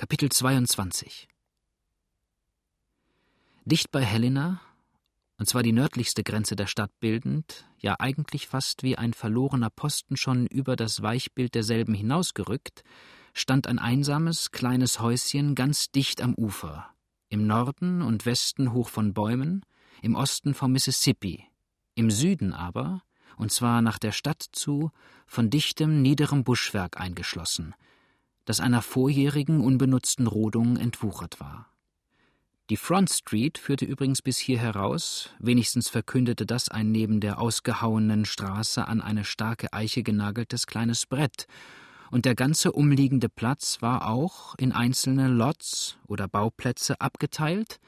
Kapitel 22 Dicht bei Helena, und zwar die nördlichste Grenze der Stadt bildend, ja eigentlich fast wie ein verlorener Posten schon über das Weichbild derselben hinausgerückt, stand ein einsames, kleines Häuschen ganz dicht am Ufer, im Norden und Westen hoch von Bäumen, im Osten vom Mississippi, im Süden aber, und zwar nach der Stadt zu, von dichtem, niederem Buschwerk eingeschlossen, das einer vorjährigen, unbenutzten Rodung entwuchert war. Die Front Street führte übrigens bis hier heraus, wenigstens verkündete das ein neben der ausgehauenen Straße an eine starke Eiche genageltes kleines Brett, und der ganze umliegende Platz war auch in einzelne Lots oder Bauplätze abgeteilt,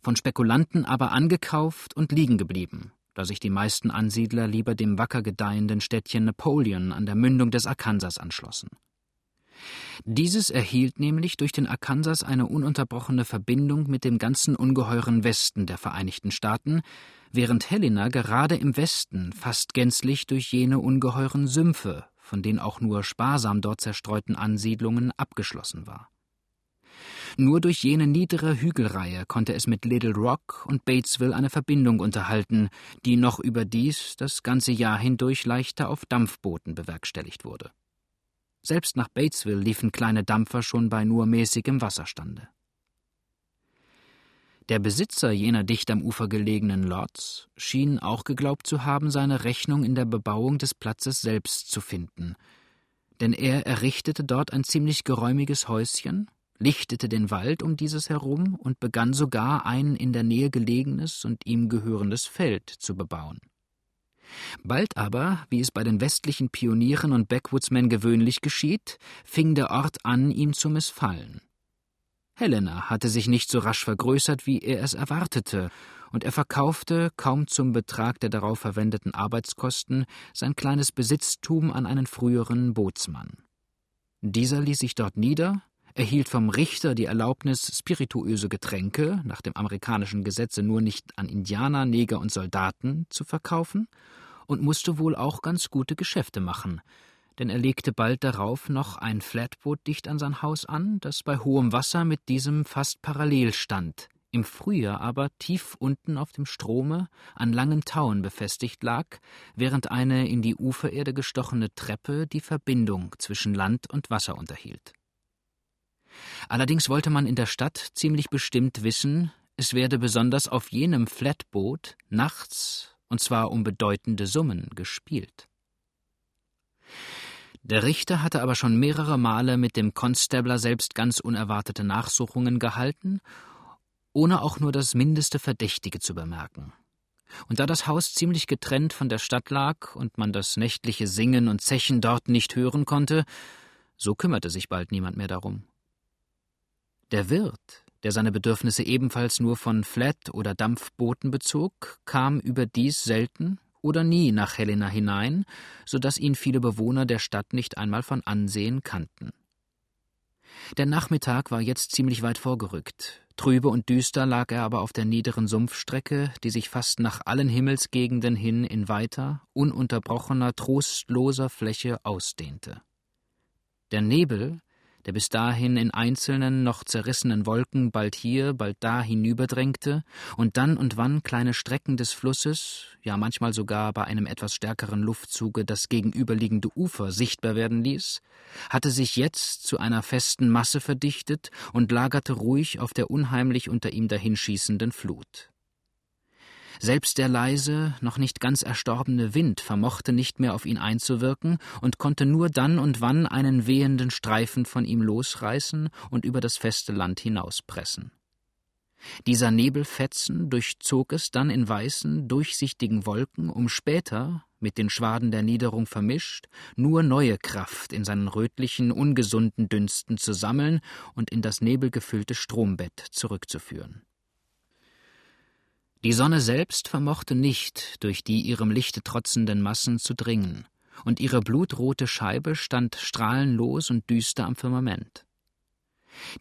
von Spekulanten aber angekauft und liegen geblieben, da sich die meisten Ansiedler lieber dem wacker gedeihenden Städtchen Napoleon an der Mündung des Arkansas anschlossen. Dieses erhielt nämlich durch den Arkansas eine ununterbrochene Verbindung mit dem ganzen ungeheuren Westen der Vereinigten Staaten, während Helena gerade im Westen fast gänzlich durch jene ungeheuren Sümpfe, von den auch nur sparsam dort zerstreuten Ansiedlungen, abgeschlossen war. Nur durch jene niedere Hügelreihe konnte es mit Little Rock und Batesville eine Verbindung unterhalten, die noch überdies das ganze Jahr hindurch leichter auf Dampfbooten bewerkstelligt wurde. Selbst nach Batesville liefen kleine Dampfer schon bei nur mäßigem Wasserstande. Der Besitzer jener dicht am Ufer gelegenen Lots schien auch geglaubt zu haben, seine Rechnung in der Bebauung des Platzes selbst zu finden, denn er errichtete dort ein ziemlich geräumiges Häuschen, lichtete den Wald um dieses herum und begann sogar ein in der Nähe gelegenes und ihm gehörendes Feld zu bebauen. Bald aber, wie es bei den westlichen Pionieren und Backwoodsmen gewöhnlich geschieht, fing der Ort an, ihm zu missfallen. Helena hatte sich nicht so rasch vergrößert, wie er es erwartete, und er verkaufte, kaum zum Betrag der darauf verwendeten Arbeitskosten, sein kleines Besitztum an einen früheren Bootsmann. Dieser ließ sich dort nieder, erhielt vom Richter die Erlaubnis, spirituöse Getränke, nach dem amerikanischen Gesetze nur nicht an Indianer, Neger und Soldaten, zu verkaufen, und musste wohl auch ganz gute Geschäfte machen, denn er legte bald darauf noch ein Flatboot dicht an sein Haus an, das bei hohem Wasser mit diesem fast parallel stand, im Frühjahr aber tief unten auf dem Strome an langen Tauen befestigt lag, während eine in die Ufererde gestochene Treppe die Verbindung zwischen Land und Wasser unterhielt. Allerdings wollte man in der Stadt ziemlich bestimmt wissen, es werde besonders auf jenem Flatboot nachts, und zwar um bedeutende Summen, gespielt. Der Richter hatte aber schon mehrere Male mit dem Constabler selbst ganz unerwartete Nachsuchungen gehalten, ohne auch nur das mindeste Verdächtige zu bemerken. Und da das Haus ziemlich getrennt von der Stadt lag und man das nächtliche Singen und Zechen dort nicht hören konnte, so kümmerte sich bald niemand mehr darum. Der Wirt, der seine Bedürfnisse ebenfalls nur von Flat- oder Dampfbooten bezog, kam überdies selten oder nie nach Helena hinein, so dass ihn viele Bewohner der Stadt nicht einmal von Ansehen kannten. Der Nachmittag war jetzt ziemlich weit vorgerückt. Trübe und düster lag er aber auf der niederen Sumpfstrecke, die sich fast nach allen Himmelsgegenden hin in weiter, ununterbrochener, trostloser Fläche ausdehnte. Der Nebel, der bis dahin in einzelnen, noch zerrissenen Wolken bald hier, bald da hinüberdrängte und dann und wann kleine Strecken des Flusses, ja manchmal sogar bei einem etwas stärkeren Luftzuge das gegenüberliegende Ufer sichtbar werden ließ, hatte sich jetzt zu einer festen Masse verdichtet und lagerte ruhig auf der unheimlich unter ihm dahinschießenden Flut. Selbst der leise, noch nicht ganz erstorbene Wind vermochte nicht mehr auf ihn einzuwirken und konnte nur dann und wann einen wehenden Streifen von ihm losreißen und über das feste Land hinauspressen. Dieser Nebelfetzen durchzog es dann in weißen, durchsichtigen Wolken, um später, mit den Schwaden der Niederung vermischt, nur neue Kraft in seinen rötlichen, ungesunden Dünsten zu sammeln und in das nebelgefüllte Strombett zurückzuführen. Die Sonne selbst vermochte nicht, durch die ihrem Lichte trotzenden Massen zu dringen, und ihre blutrote Scheibe stand strahlenlos und düster am Firmament.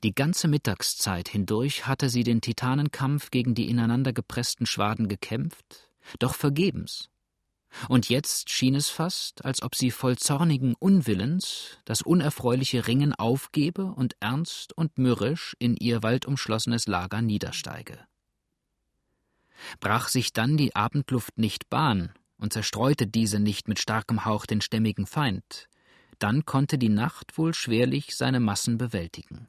Die ganze Mittagszeit hindurch hatte sie den Titanenkampf gegen die ineinandergepressten Schwaden gekämpft, doch vergebens. und jetzt schien es fast, als ob sie voll zornigen Unwillens das unerfreuliche Ringen aufgebe und ernst und mürrisch in ihr waldumschlossenes Lager niedersteige. Brach sich dann die Abendluft nicht Bahn und zerstreute diese nicht mit starkem Hauch den stämmigen Feind, dann konnte die Nacht wohl schwerlich seine Massen bewältigen.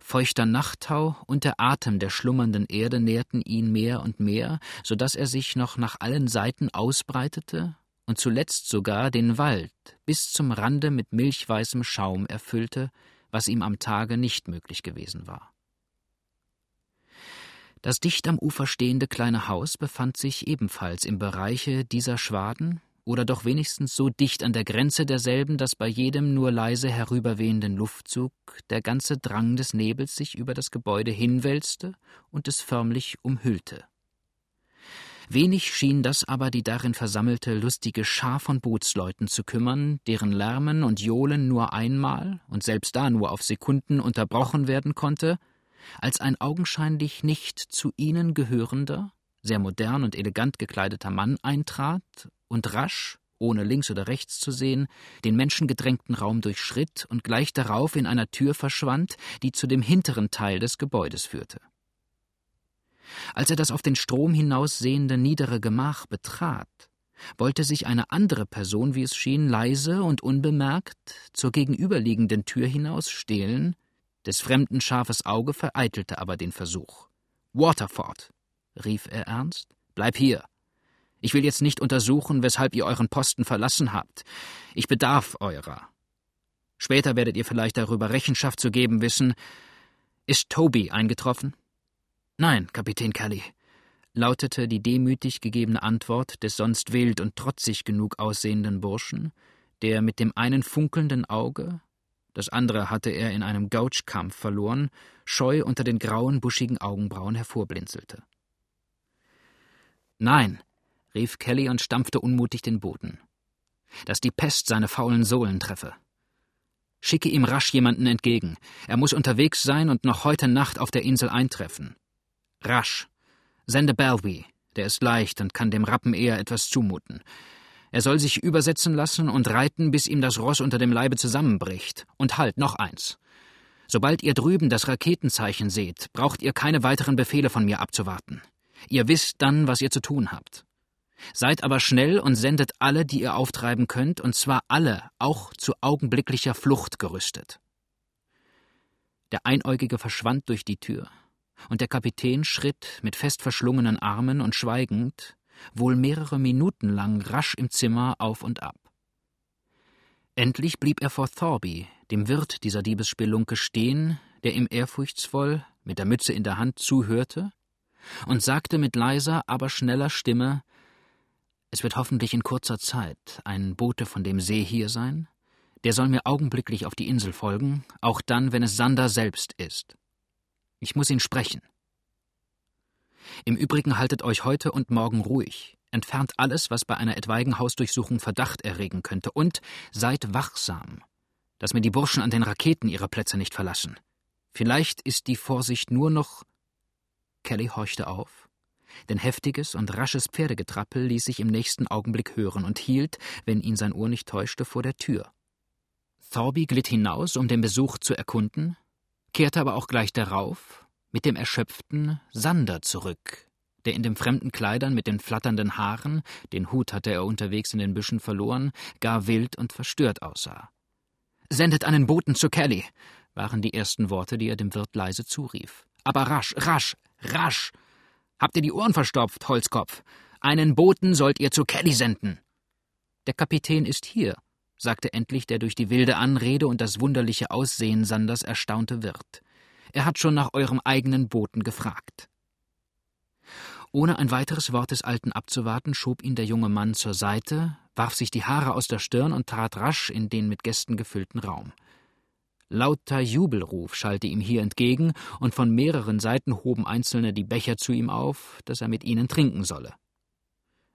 Feuchter Nachttau und der Atem der schlummernden Erde nährten ihn mehr und mehr, so dass er sich noch nach allen Seiten ausbreitete und zuletzt sogar den Wald bis zum Rande mit milchweißem Schaum erfüllte, was ihm am Tage nicht möglich gewesen war. Das dicht am Ufer stehende kleine Haus befand sich ebenfalls im Bereiche dieser Schwaden oder doch wenigstens so dicht an der Grenze derselben, dass bei jedem nur leise herüberwehenden Luftzug der ganze Drang des Nebels sich über das Gebäude hinwälzte und es förmlich umhüllte. Wenig schien das aber die darin versammelte lustige Schar von Bootsleuten zu kümmern, deren Lärmen und Johlen nur einmal und selbst da nur auf Sekunden unterbrochen werden konnte, als ein augenscheinlich nicht zu ihnen gehörender, sehr modern und elegant gekleideter Mann eintrat und rasch, ohne links oder rechts zu sehen, den menschengedrängten Raum durchschritt und gleich darauf in einer Tür verschwand, die zu dem hinteren Teil des Gebäudes führte. Als er das auf den Strom hinaussehende niedere Gemach betrat, wollte sich eine andere Person, wie es schien, leise und unbemerkt zur gegenüberliegenden Tür hinaus stehlen, des fremden scharfes Auge vereitelte aber den Versuch. Waterford, rief er ernst, bleib hier. Ich will jetzt nicht untersuchen, weshalb ihr euren Posten verlassen habt. Ich bedarf eurer. Später werdet ihr vielleicht darüber Rechenschaft zu geben wissen. Ist Toby eingetroffen? Nein, Kapitän Kelly, lautete die demütig gegebene Antwort des sonst wild und trotzig genug aussehenden Burschen, der mit dem einen funkelnden Auge, das andere hatte er in einem Gouchkampf verloren, scheu unter den grauen, buschigen Augenbrauen hervorblinzelte. Nein, rief Kelly und stampfte unmutig den Boden. Dass die Pest seine faulen Sohlen treffe. Schicke ihm rasch jemanden entgegen. Er muss unterwegs sein und noch heute Nacht auf der Insel eintreffen. Rasch. Sende Belwy. Der ist leicht und kann dem Rappen eher etwas zumuten. Er soll sich übersetzen lassen und reiten, bis ihm das Ross unter dem Leibe zusammenbricht. Und halt, noch eins. Sobald ihr drüben das Raketenzeichen seht, braucht ihr keine weiteren Befehle von mir abzuwarten. Ihr wisst dann, was ihr zu tun habt. Seid aber schnell und sendet alle, die ihr auftreiben könnt, und zwar alle, auch zu augenblicklicher Flucht gerüstet. Der Einäugige verschwand durch die Tür, und der Kapitän schritt mit fest verschlungenen Armen und schweigend, wohl mehrere Minuten lang rasch im Zimmer auf und ab. Endlich blieb er vor Thorby, dem Wirt dieser Diebesspelunke, stehen, der ihm ehrfurchtsvoll, mit der Mütze in der Hand, zuhörte und sagte mit leiser, aber schneller Stimme es wird hoffentlich in kurzer Zeit ein Bote von dem See hier sein. Der soll mir augenblicklich auf die Insel folgen, auch dann, wenn es Sander selbst ist. Ich muss ihn sprechen. Im Übrigen haltet euch heute und morgen ruhig, entfernt alles, was bei einer etwaigen Hausdurchsuchung Verdacht erregen könnte, und seid wachsam, dass mir die Burschen an den Raketen ihre Plätze nicht verlassen. Vielleicht ist die Vorsicht nur noch. Kelly horchte auf denn heftiges und rasches Pferdegetrappel ließ sich im nächsten Augenblick hören und hielt, wenn ihn sein Ohr nicht täuschte, vor der Tür. Thorby glitt hinaus, um den Besuch zu erkunden, kehrte aber auch gleich darauf mit dem erschöpften Sander zurück, der in den fremden Kleidern mit den flatternden Haaren, den Hut hatte er unterwegs in den Büschen verloren, gar wild und verstört aussah. Sendet einen Boten zu Kelly, waren die ersten Worte, die er dem Wirt leise zurief. Aber rasch, rasch, rasch! Habt ihr die Ohren verstopft, Holzkopf? Einen Boten sollt ihr zu Kelly senden. Der Kapitän ist hier, sagte endlich der durch die wilde Anrede und das wunderliche Aussehen Sanders erstaunte Wirt. Er hat schon nach eurem eigenen Boten gefragt. Ohne ein weiteres Wort des Alten abzuwarten, schob ihn der junge Mann zur Seite, warf sich die Haare aus der Stirn und trat rasch in den mit Gästen gefüllten Raum. Lauter Jubelruf schallte ihm hier entgegen, und von mehreren Seiten hoben Einzelne die Becher zu ihm auf, dass er mit ihnen trinken solle.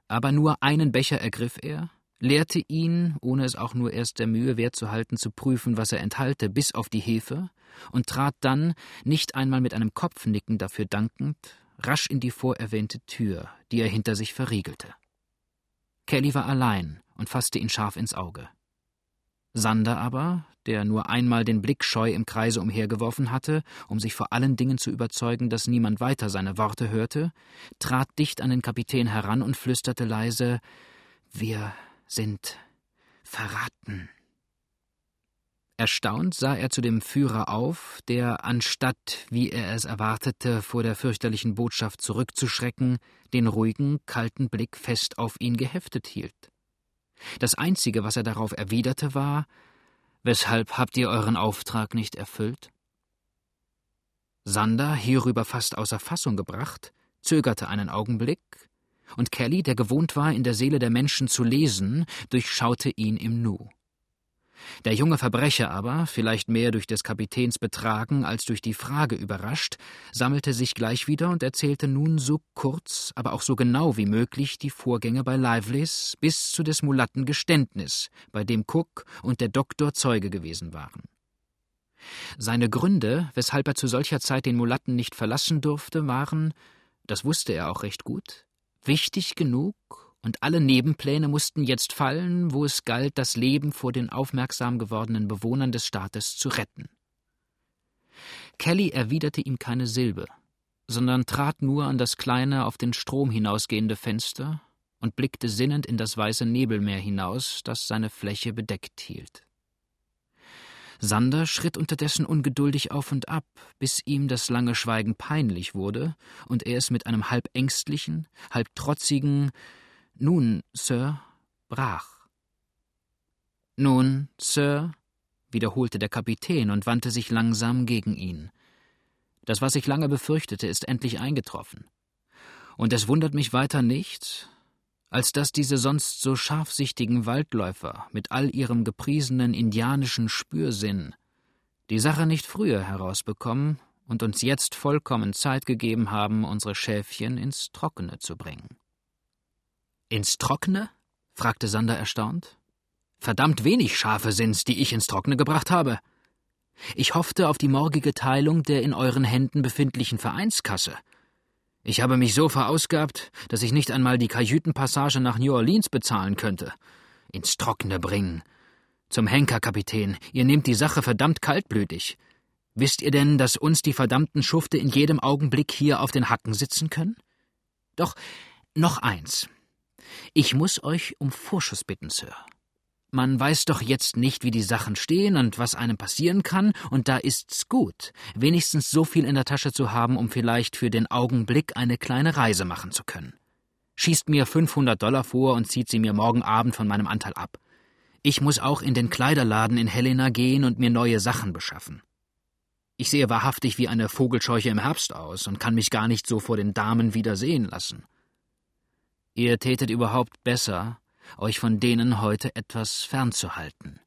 Aber nur einen Becher ergriff er, leerte ihn, ohne es auch nur erst der Mühe wert zu halten, zu prüfen, was er enthalte, bis auf die Hefe, und trat dann, nicht einmal mit einem Kopfnicken dafür dankend, rasch in die vorerwähnte Tür, die er hinter sich verriegelte. Kelly war allein und fasste ihn scharf ins Auge. Sander aber, der nur einmal den Blick scheu im Kreise umhergeworfen hatte, um sich vor allen Dingen zu überzeugen, dass niemand weiter seine Worte hörte, trat dicht an den Kapitän heran und flüsterte leise Wir sind verraten. Erstaunt sah er zu dem Führer auf, der, anstatt, wie er es erwartete, vor der fürchterlichen Botschaft zurückzuschrecken, den ruhigen, kalten Blick fest auf ihn geheftet hielt. Das Einzige, was er darauf erwiderte, war Weshalb habt ihr euren Auftrag nicht erfüllt? Sander, hierüber fast außer Fassung gebracht, zögerte einen Augenblick, und Kelly, der gewohnt war, in der Seele der Menschen zu lesen, durchschaute ihn im Nu. Der junge Verbrecher aber, vielleicht mehr durch des Kapitäns Betragen als durch die Frage überrascht, sammelte sich gleich wieder und erzählte nun so kurz, aber auch so genau wie möglich die Vorgänge bei Lively's bis zu des Mulatten Geständnis, bei dem Cook und der Doktor Zeuge gewesen waren. Seine Gründe, weshalb er zu solcher Zeit den Mulatten nicht verlassen durfte, waren, das wusste er auch recht gut, wichtig genug und alle Nebenpläne mussten jetzt fallen, wo es galt, das Leben vor den aufmerksam gewordenen Bewohnern des Staates zu retten. Kelly erwiderte ihm keine Silbe, sondern trat nur an das kleine, auf den Strom hinausgehende Fenster und blickte sinnend in das weiße Nebelmeer hinaus, das seine Fläche bedeckt hielt. Sander schritt unterdessen ungeduldig auf und ab, bis ihm das lange Schweigen peinlich wurde und er es mit einem halb ängstlichen, halb trotzigen nun, Sir, brach. Nun, Sir, wiederholte der Kapitän und wandte sich langsam gegen ihn. Das, was ich lange befürchtete, ist endlich eingetroffen. Und es wundert mich weiter nicht, als dass diese sonst so scharfsichtigen Waldläufer mit all ihrem gepriesenen indianischen Spürsinn die Sache nicht früher herausbekommen und uns jetzt vollkommen Zeit gegeben haben, unsere Schäfchen ins Trockene zu bringen. Ins Trockene? fragte Sander erstaunt. Verdammt wenig Schafe sind's, die ich ins Trockene gebracht habe. Ich hoffte auf die morgige Teilung der in euren Händen befindlichen Vereinskasse. Ich habe mich so verausgabt, dass ich nicht einmal die Kajütenpassage nach New Orleans bezahlen könnte. Ins Trockene bringen. Zum Henker, Kapitän, ihr nehmt die Sache verdammt kaltblütig. Wisst ihr denn, dass uns die verdammten Schufte in jedem Augenblick hier auf den Hacken sitzen können? Doch noch eins. Ich muss euch um Vorschuss bitten, Sir. Man weiß doch jetzt nicht, wie die Sachen stehen und was einem passieren kann, und da ist's gut, wenigstens so viel in der Tasche zu haben, um vielleicht für den Augenblick eine kleine Reise machen zu können. Schießt mir 500 Dollar vor und zieht sie mir morgen Abend von meinem Anteil ab. Ich muss auch in den Kleiderladen in Helena gehen und mir neue Sachen beschaffen. Ich sehe wahrhaftig wie eine Vogelscheuche im Herbst aus und kann mich gar nicht so vor den Damen wieder sehen lassen. Ihr tätet überhaupt besser, euch von denen heute etwas fernzuhalten,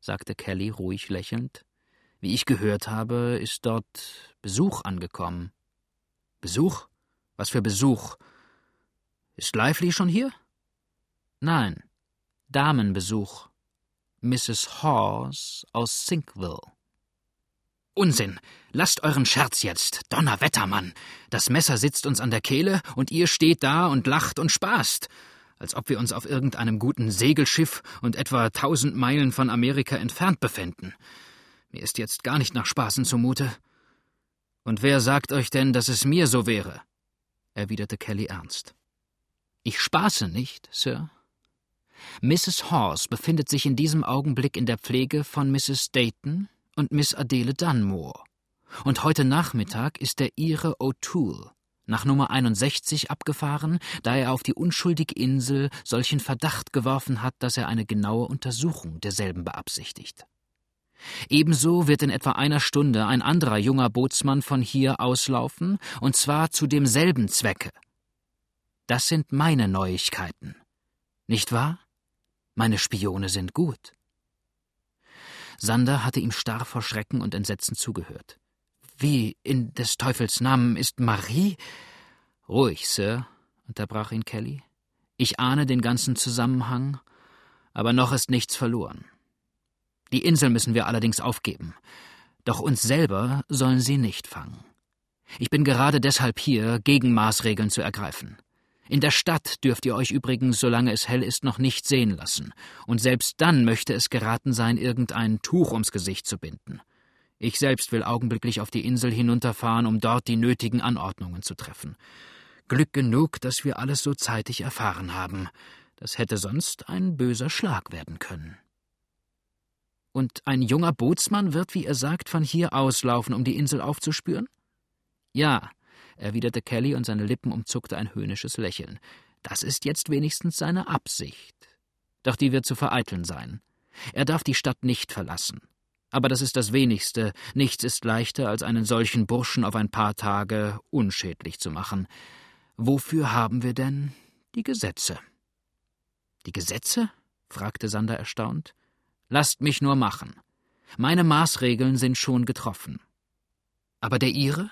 sagte Kelly ruhig lächelnd. Wie ich gehört habe, ist dort Besuch angekommen. Besuch? Was für Besuch? Ist Lively schon hier? Nein, Damenbesuch. Mrs. Hawes aus Sinkville. Unsinn! Lasst euren Scherz jetzt! Donnerwetter, Mann! Das Messer sitzt uns an der Kehle und ihr steht da und lacht und spaßt, als ob wir uns auf irgendeinem guten Segelschiff und etwa tausend Meilen von Amerika entfernt befänden. Mir ist jetzt gar nicht nach Spaßen zumute. Und wer sagt euch denn, dass es mir so wäre? erwiderte Kelly ernst. Ich spaße nicht, Sir. Mrs. Hawes befindet sich in diesem Augenblick in der Pflege von Mrs. Dayton, und Miss Adele Dunmore. Und heute Nachmittag ist der Ire O'Toole nach Nummer 61 abgefahren, da er auf die unschuldige Insel solchen Verdacht geworfen hat, dass er eine genaue Untersuchung derselben beabsichtigt. Ebenso wird in etwa einer Stunde ein anderer junger Bootsmann von hier auslaufen, und zwar zu demselben Zwecke. Das sind meine Neuigkeiten. Nicht wahr? Meine Spione sind gut. Sander hatte ihm starr vor Schrecken und Entsetzen zugehört. Wie in des Teufels Namen ist Marie? Ruhig, Sir, unterbrach ihn Kelly. Ich ahne den ganzen Zusammenhang, aber noch ist nichts verloren. Die Insel müssen wir allerdings aufgeben. Doch uns selber sollen sie nicht fangen. Ich bin gerade deshalb hier, Gegenmaßregeln zu ergreifen. In der Stadt dürft ihr euch übrigens, solange es hell ist, noch nicht sehen lassen, und selbst dann möchte es geraten sein, irgendein Tuch ums Gesicht zu binden. Ich selbst will augenblicklich auf die Insel hinunterfahren, um dort die nötigen Anordnungen zu treffen. Glück genug, dass wir alles so zeitig erfahren haben. Das hätte sonst ein böser Schlag werden können. Und ein junger Bootsmann wird, wie er sagt, von hier auslaufen, um die Insel aufzuspüren? Ja, erwiderte Kelly und seine Lippen umzuckte ein höhnisches Lächeln. Das ist jetzt wenigstens seine Absicht. Doch die wird zu vereiteln sein. Er darf die Stadt nicht verlassen. Aber das ist das wenigste. Nichts ist leichter, als einen solchen Burschen auf ein paar Tage unschädlich zu machen. Wofür haben wir denn die Gesetze? Die Gesetze? fragte Sander erstaunt. Lasst mich nur machen. Meine Maßregeln sind schon getroffen. Aber der Ihre?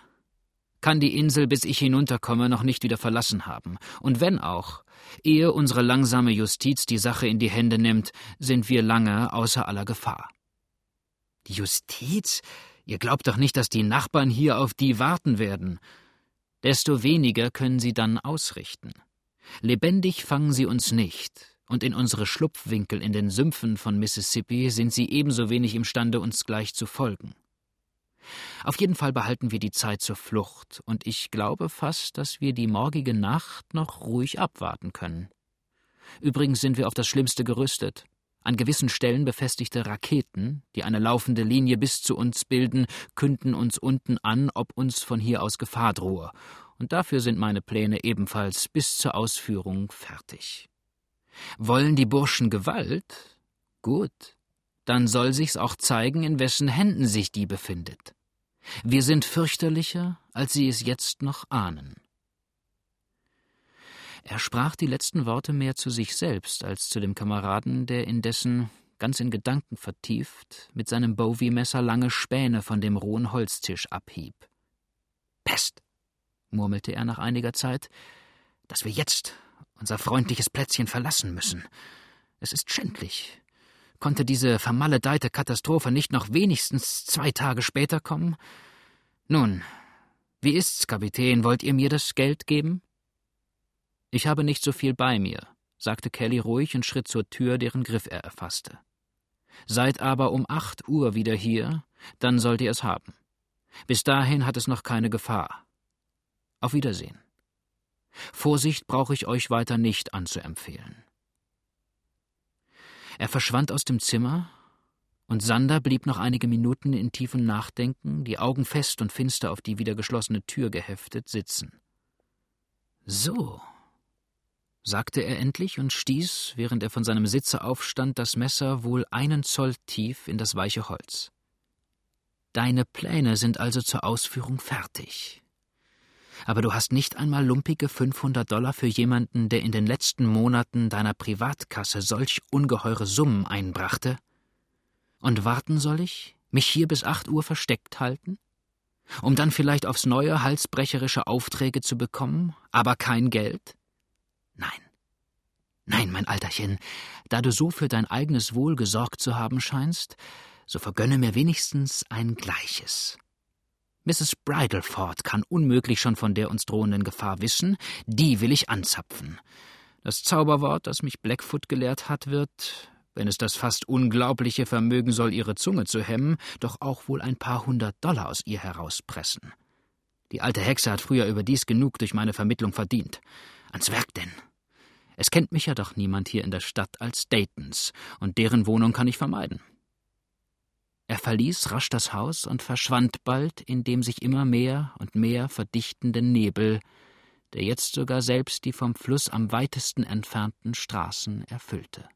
Kann die Insel, bis ich hinunterkomme, noch nicht wieder verlassen haben. Und wenn auch, ehe unsere langsame Justiz die Sache in die Hände nimmt, sind wir lange außer aller Gefahr. Die Justiz? Ihr glaubt doch nicht, dass die Nachbarn hier auf die warten werden. Desto weniger können sie dann ausrichten. Lebendig fangen sie uns nicht, und in unsere Schlupfwinkel in den Sümpfen von Mississippi sind sie ebenso wenig imstande, uns gleich zu folgen. Auf jeden Fall behalten wir die Zeit zur Flucht, und ich glaube fast, dass wir die morgige Nacht noch ruhig abwarten können. Übrigens sind wir auf das Schlimmste gerüstet. An gewissen Stellen befestigte Raketen, die eine laufende Linie bis zu uns bilden, künden uns unten an, ob uns von hier aus Gefahr drohe, und dafür sind meine Pläne ebenfalls bis zur Ausführung fertig. Wollen die Burschen Gewalt? Gut, dann soll sich's auch zeigen, in wessen Händen sich die befindet. Wir sind fürchterlicher, als sie es jetzt noch ahnen. Er sprach die letzten Worte mehr zu sich selbst als zu dem Kameraden, der indessen, ganz in Gedanken vertieft, mit seinem Bowie-Messer lange Späne von dem rohen Holztisch abhieb. Pest, murmelte er nach einiger Zeit, dass wir jetzt unser freundliches Plätzchen verlassen müssen. Es ist schändlich. Konnte diese vermaledeite Katastrophe nicht noch wenigstens zwei Tage später kommen? Nun, wie ist's, Kapitän? Wollt ihr mir das Geld geben? Ich habe nicht so viel bei mir, sagte Kelly ruhig und schritt zur Tür, deren Griff er erfasste. Seid aber um acht Uhr wieder hier, dann sollt ihr es haben. Bis dahin hat es noch keine Gefahr. Auf Wiedersehen. Vorsicht brauche ich euch weiter nicht anzuempfehlen. Er verschwand aus dem Zimmer, und Sander blieb noch einige Minuten in tiefem Nachdenken, die Augen fest und finster auf die wieder geschlossene Tür geheftet, sitzen. So, sagte er endlich und stieß, während er von seinem Sitze aufstand, das Messer wohl einen Zoll tief in das weiche Holz. Deine Pläne sind also zur Ausführung fertig aber du hast nicht einmal lumpige 500 Dollar für jemanden, der in den letzten Monaten deiner Privatkasse solch ungeheure Summen einbrachte? Und warten soll ich, mich hier bis acht Uhr versteckt halten? Um dann vielleicht aufs neue halsbrecherische Aufträge zu bekommen, aber kein Geld? Nein. Nein, mein Alterchen, da du so für dein eigenes Wohl gesorgt zu haben scheinst, so vergönne mir wenigstens ein Gleiches. Mrs. Bridleford kann unmöglich schon von der uns drohenden Gefahr wissen, die will ich anzapfen. Das Zauberwort, das mich Blackfoot gelehrt hat, wird, wenn es das fast unglaubliche Vermögen soll, ihre Zunge zu hemmen, doch auch wohl ein paar hundert Dollar aus ihr herauspressen. Die alte Hexe hat früher überdies genug durch meine Vermittlung verdient. Ans Werk denn. Es kennt mich ja doch niemand hier in der Stadt als Daytons, und deren Wohnung kann ich vermeiden. Er verließ rasch das Haus und verschwand bald in dem sich immer mehr und mehr verdichtenden Nebel, der jetzt sogar selbst die vom Fluss am weitesten entfernten Straßen erfüllte.